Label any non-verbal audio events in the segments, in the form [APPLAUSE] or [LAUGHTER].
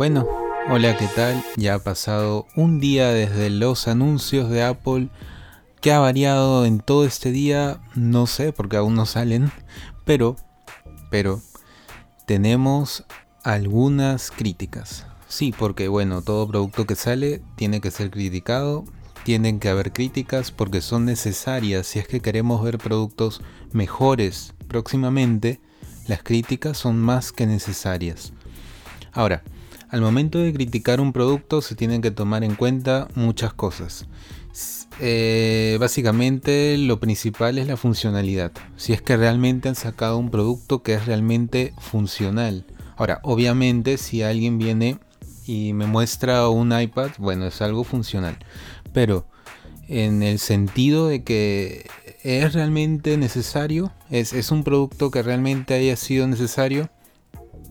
Bueno, hola, ¿qué tal? Ya ha pasado un día desde los anuncios de Apple. ¿Qué ha variado en todo este día? No sé, porque aún no salen. Pero, pero, tenemos algunas críticas. Sí, porque bueno, todo producto que sale tiene que ser criticado. Tienen que haber críticas porque son necesarias si es que queremos ver productos mejores próximamente. Las críticas son más que necesarias. Ahora, al momento de criticar un producto se tienen que tomar en cuenta muchas cosas. Eh, básicamente lo principal es la funcionalidad. Si es que realmente han sacado un producto que es realmente funcional. Ahora, obviamente si alguien viene y me muestra un iPad, bueno, es algo funcional. Pero en el sentido de que es realmente necesario, es, es un producto que realmente haya sido necesario,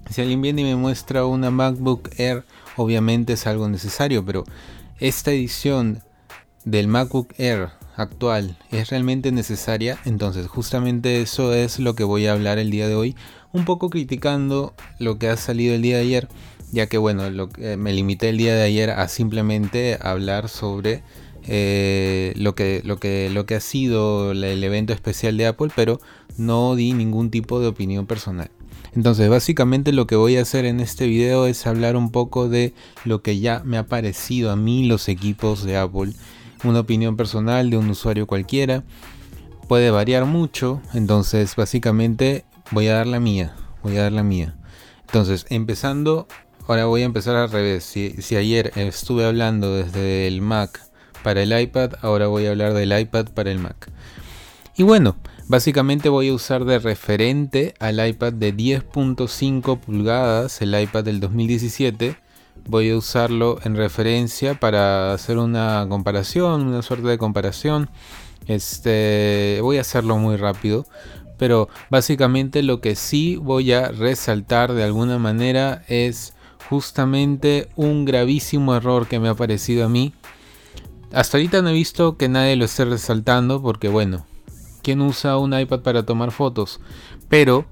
si alguien viene y me muestra una MacBook Air, obviamente es algo necesario, pero esta edición del MacBook Air actual es realmente necesaria, entonces justamente eso es lo que voy a hablar el día de hoy, un poco criticando lo que ha salido el día de ayer, ya que bueno, lo, me limité el día de ayer a simplemente hablar sobre eh, lo, que, lo, que, lo que ha sido el evento especial de Apple, pero no di ningún tipo de opinión personal. Entonces básicamente lo que voy a hacer en este video es hablar un poco de lo que ya me ha parecido a mí los equipos de Apple. Una opinión personal de un usuario cualquiera. Puede variar mucho, entonces básicamente voy a dar la mía. Voy a dar la mía. Entonces empezando, ahora voy a empezar al revés. Si, si ayer estuve hablando desde el Mac para el iPad, ahora voy a hablar del iPad para el Mac. Y bueno, Básicamente voy a usar de referente al iPad de 10.5 pulgadas, el iPad del 2017. Voy a usarlo en referencia para hacer una comparación, una suerte de comparación. Este, voy a hacerlo muy rápido, pero básicamente lo que sí voy a resaltar de alguna manera es justamente un gravísimo error que me ha parecido a mí. Hasta ahorita no he visto que nadie lo esté resaltando porque bueno, ¿Quién usa un iPad para tomar fotos? Pero,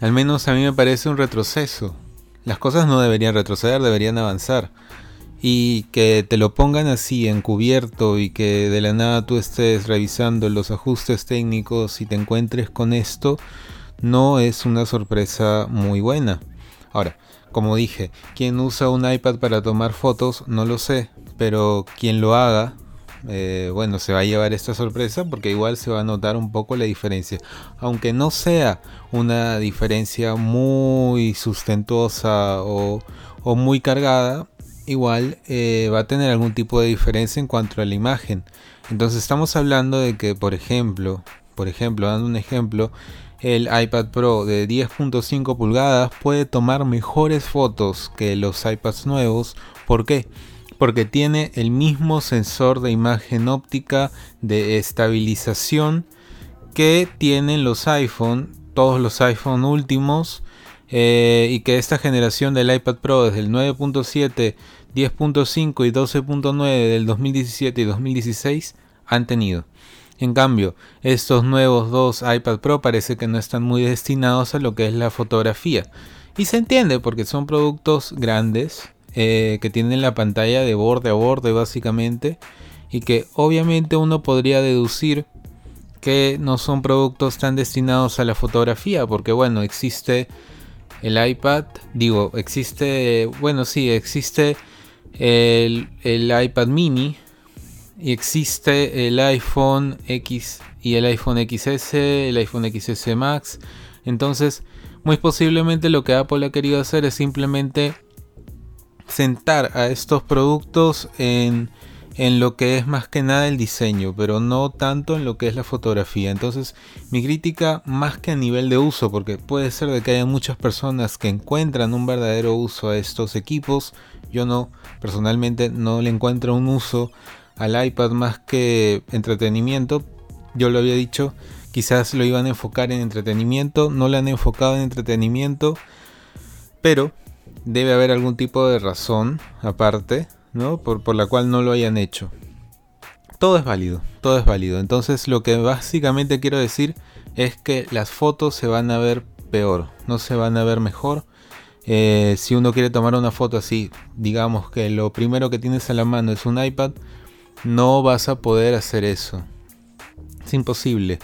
al menos a mí me parece un retroceso. Las cosas no deberían retroceder, deberían avanzar. Y que te lo pongan así encubierto y que de la nada tú estés revisando los ajustes técnicos y te encuentres con esto, no es una sorpresa muy buena. Ahora, como dije, quien usa un iPad para tomar fotos, no lo sé, pero quien lo haga, eh, bueno, se va a llevar esta sorpresa porque igual se va a notar un poco la diferencia. Aunque no sea una diferencia muy sustentuosa o, muy cargada, igual eh, va a tener algún tipo de diferencia en cuanto a la imagen. Entonces estamos hablando de que, por ejemplo, por ejemplo, dando un ejemplo, el iPad Pro de 10.5 pulgadas puede tomar mejores fotos que los iPads nuevos. ¿Por qué? Porque tiene el mismo sensor de imagen óptica de estabilización que tienen los iPhone, todos los iPhone últimos, eh, y que esta generación del iPad Pro desde el 9.7, 10.5 y 12.9 del 2017 y 2016 han tenido. En cambio, estos nuevos dos iPad Pro parece que no están muy destinados a lo que es la fotografía. Y se entiende porque son productos grandes, eh, que tienen la pantalla de borde a borde básicamente y que obviamente uno podría deducir que no son productos tan destinados a la fotografía porque bueno existe el iPad digo existe bueno sí existe el, el iPad mini y existe el iPhone X y el iPhone XS el iPhone XS Max. Entonces muy posiblemente lo que Apple ha querido hacer es simplemente sentar a estos productos en, en lo que es más que nada el diseño, pero no tanto en lo que es la fotografía. Entonces, mi crítica más que a nivel de uso, porque puede ser de que haya muchas personas que encuentran un verdadero uso a estos equipos, yo no, personalmente no le encuentro un uso al iPad más que entretenimiento. Yo lo había dicho, quizás lo iban a enfocar en entretenimiento, no lo han enfocado en entretenimiento, pero debe haber algún tipo de razón aparte, ¿no? Por, por la cual no lo hayan hecho. Todo es válido, todo es válido. Entonces lo que básicamente quiero decir es que las fotos se van a ver peor, no se van a ver mejor. Eh, si uno quiere tomar una foto así, digamos que lo primero que tienes a la mano es un iPad, no vas a poder hacer eso. Es imposible.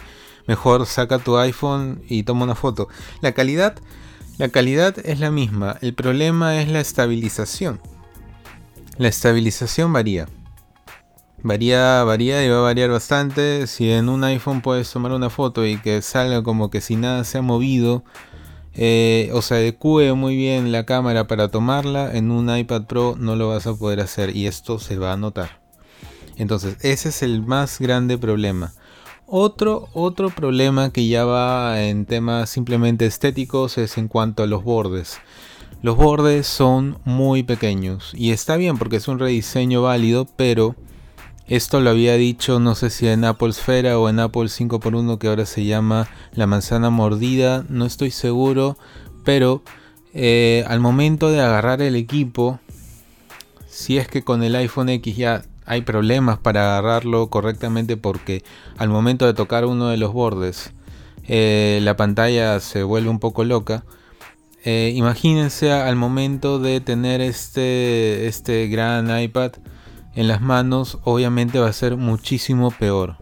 Mejor saca tu iPhone y toma una foto. La calidad, la calidad es la misma. El problema es la estabilización. La estabilización varía. Varía, varía y va a variar bastante. Si en un iPhone puedes tomar una foto y que salga como que si nada se ha movido, eh, o se adecue muy bien la cámara para tomarla, en un iPad Pro no lo vas a poder hacer y esto se va a notar. Entonces, ese es el más grande problema. Otro, otro problema que ya va en temas simplemente estéticos es en cuanto a los bordes. Los bordes son muy pequeños y está bien porque es un rediseño válido, pero esto lo había dicho, no sé si en Apple Esfera o en Apple 5x1 que ahora se llama la manzana mordida, no estoy seguro, pero eh, al momento de agarrar el equipo, si es que con el iPhone X ya hay problemas para agarrarlo correctamente porque al momento de tocar uno de los bordes eh, la pantalla se vuelve un poco loca. Eh, imagínense al momento de tener este, este gran iPad en las manos obviamente va a ser muchísimo peor.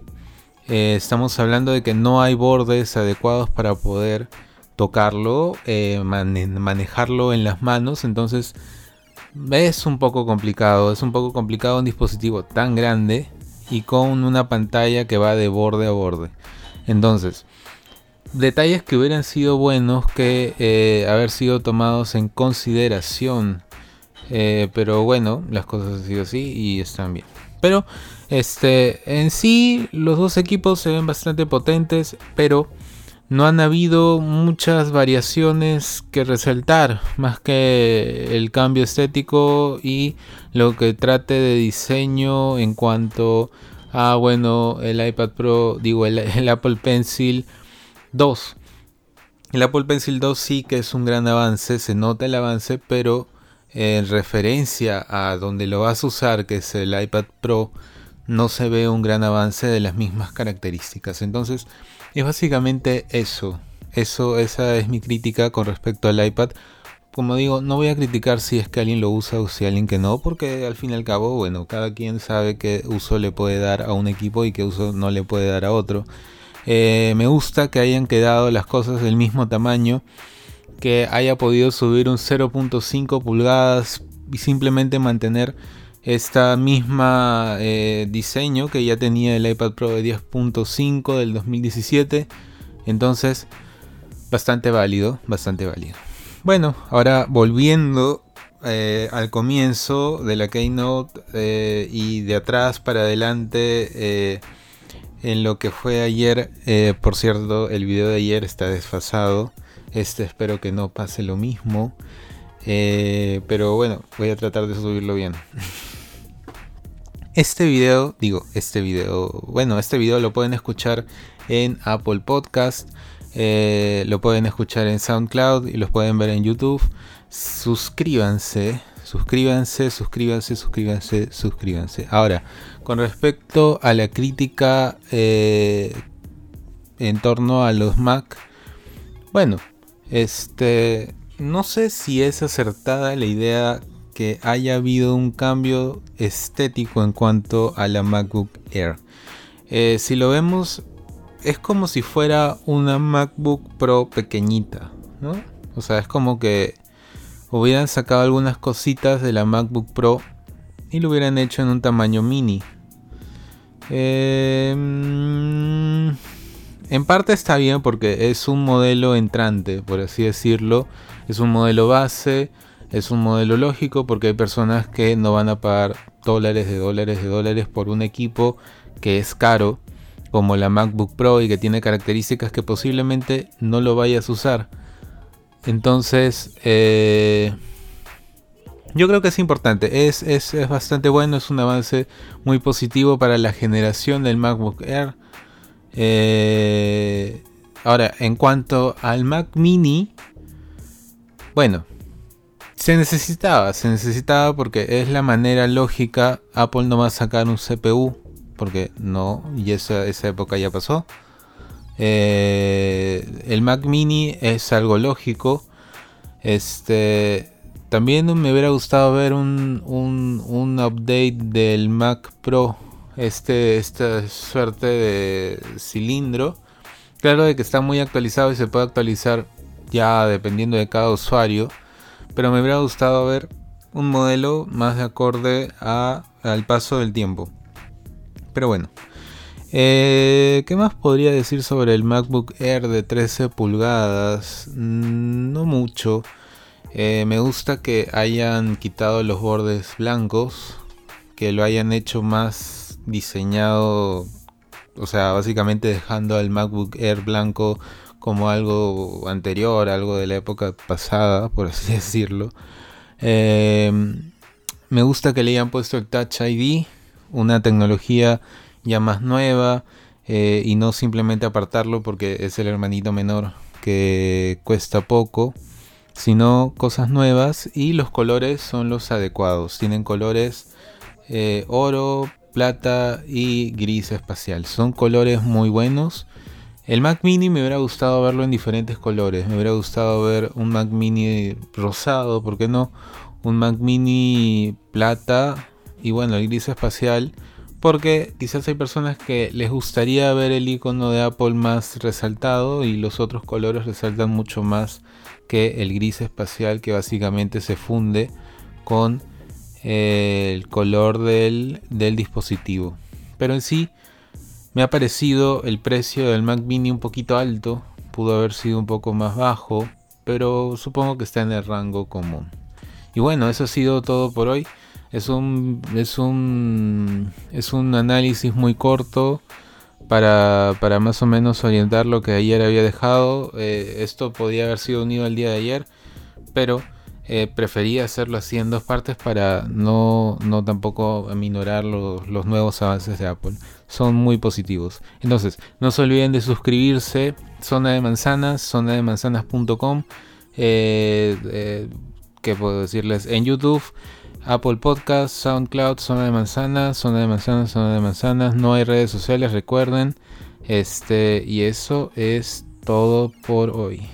Eh, estamos hablando de que no hay bordes adecuados para poder tocarlo, manejarlo en las manos, entonces es un poco complicado, es un poco complicado un dispositivo tan grande y con una pantalla que va de borde a borde. Entonces, detalles que hubieran sido buenos que eh, haber sido tomados en consideración eh, pero bueno, las cosas han sido así y están bien. Pero este, en sí, los dos equipos se ven bastante potentes, pero no han habido muchas variaciones que resaltar, más que el cambio estético y lo que trate de diseño en cuanto a, bueno, el iPad Pro, digo, el, Apple Pencil 2. El Apple Pencil 2 sí que es un gran avance, se nota el avance, pero en referencia a donde lo vas a usar, que es el iPad Pro, no se ve un gran avance de las mismas características. Entonces, es básicamente eso. Eso, esa es mi crítica con respecto al iPad. Como digo, no voy a criticar si es que alguien lo usa o si alguien que no, porque al fin y al cabo, bueno, cada quien sabe qué uso le puede dar a un equipo y qué uso no le puede dar a otro. Eh, me gusta que hayan quedado las cosas del mismo tamaño que haya podido subir un 0.5 pulgadas y simplemente mantener esta misma eh, diseño que ya tenía el iPad Pro de 10.5 del 2017 entonces bastante válido bastante válido bueno ahora volviendo eh, al comienzo de la keynote eh, y de atrás para adelante en lo que fue ayer por cierto el video de ayer está desfasado este espero que no pase lo mismo. Pero bueno, voy a tratar de subirlo bien. [LAUGHS] Este video, digo, este video, bueno, este video lo pueden escuchar en Apple Podcast, eh, lo pueden escuchar en SoundCloud y los pueden ver en YouTube. Suscríbanse, suscríbanse, suscríbanse, suscríbanse, suscríbanse. Ahora, con respecto a la crítica eh, en torno a los Mac, bueno, este, no sé si es acertada la idea que haya habido un cambio estético en cuanto a la MacBook Air. Eh, si lo vemos, es como si fuera una MacBook Pro pequeñita, ¿no? O sea, es como que hubieran sacado algunas cositas de la MacBook Pro y lo hubieran hecho en un tamaño mini. Eh, en parte está bien porque es un modelo entrante, por así decirlo. Es un modelo base, es un modelo lógico porque hay personas que no van a pagar dólares de dólares de dólares por un equipo que es caro, como la MacBook Pro y que tiene características que posiblemente no lo vayas a usar. Entonces, eh, yo creo que es importante, es, es, es bastante bueno, es un avance muy positivo para la generación del MacBook Air eh, ahora, en cuanto al Mac Mini, bueno, se necesitaba, se necesitaba porque es la manera lógica. Apple no va a sacar un CPU, porque no, y esa, esa época ya pasó. Eh, el Mac Mini es algo lógico. Este, también me hubiera gustado ver un, un, update del Mac Pro, este, esta suerte de cilindro. Claro de que está muy actualizado y se puede actualizar ya dependiendo de cada usuario, pero me hubiera gustado ver un modelo más de acorde a, al paso del tiempo. Pero bueno, eh, ¿qué más podría decir sobre el MacBook Air de 13 pulgadas? Mm, no mucho. Eh, me gusta que hayan quitado los bordes blancos, que lo hayan hecho más diseñado, o sea, básicamente dejando al MacBook Air blanco como algo anterior, algo de la época pasada, por así [LAUGHS] decirlo. Eh, me gusta que le hayan puesto el Touch ID, una tecnología ya más nueva eh, y no simplemente apartarlo porque es el hermanito menor que cuesta poco, sino cosas nuevas y los colores son los adecuados. Tienen colores eh, oro, plata y gris espacial. Son colores muy buenos el Mac Mini me hubiera gustado verlo en diferentes colores. Me hubiera gustado ver un Mac Mini rosado, ¿por qué no? Un Mac Mini plata y bueno, el gris espacial. Porque quizás hay personas que les gustaría ver el icono de Apple más resaltado y los otros colores resaltan mucho más que el gris espacial que básicamente se funde con eh, el color del, del dispositivo. Pero en sí me ha parecido el precio del Mac Mini un poquito alto, pudo haber sido un poco más bajo, pero supongo que está en el rango común. Y bueno, eso ha sido todo por hoy. Es un, es un, es un análisis muy corto para, para más o menos orientar lo que ayer había dejado. Eh, esto podía haber sido unido al día de ayer, pero eh, prefería hacerlo así en dos partes para no, no tampoco aminorar los, los, nuevos avances de Apple. Son muy positivos. Entonces, no se olviden de suscribirse. Zona de manzanas, zona de manzanas.com. Eh, eh, ¿Qué puedo decirles? En YouTube, Apple Podcast, SoundCloud, zona de manzanas, zona de manzanas, zona de manzanas. No hay redes sociales, recuerden. Este, y eso es todo por hoy.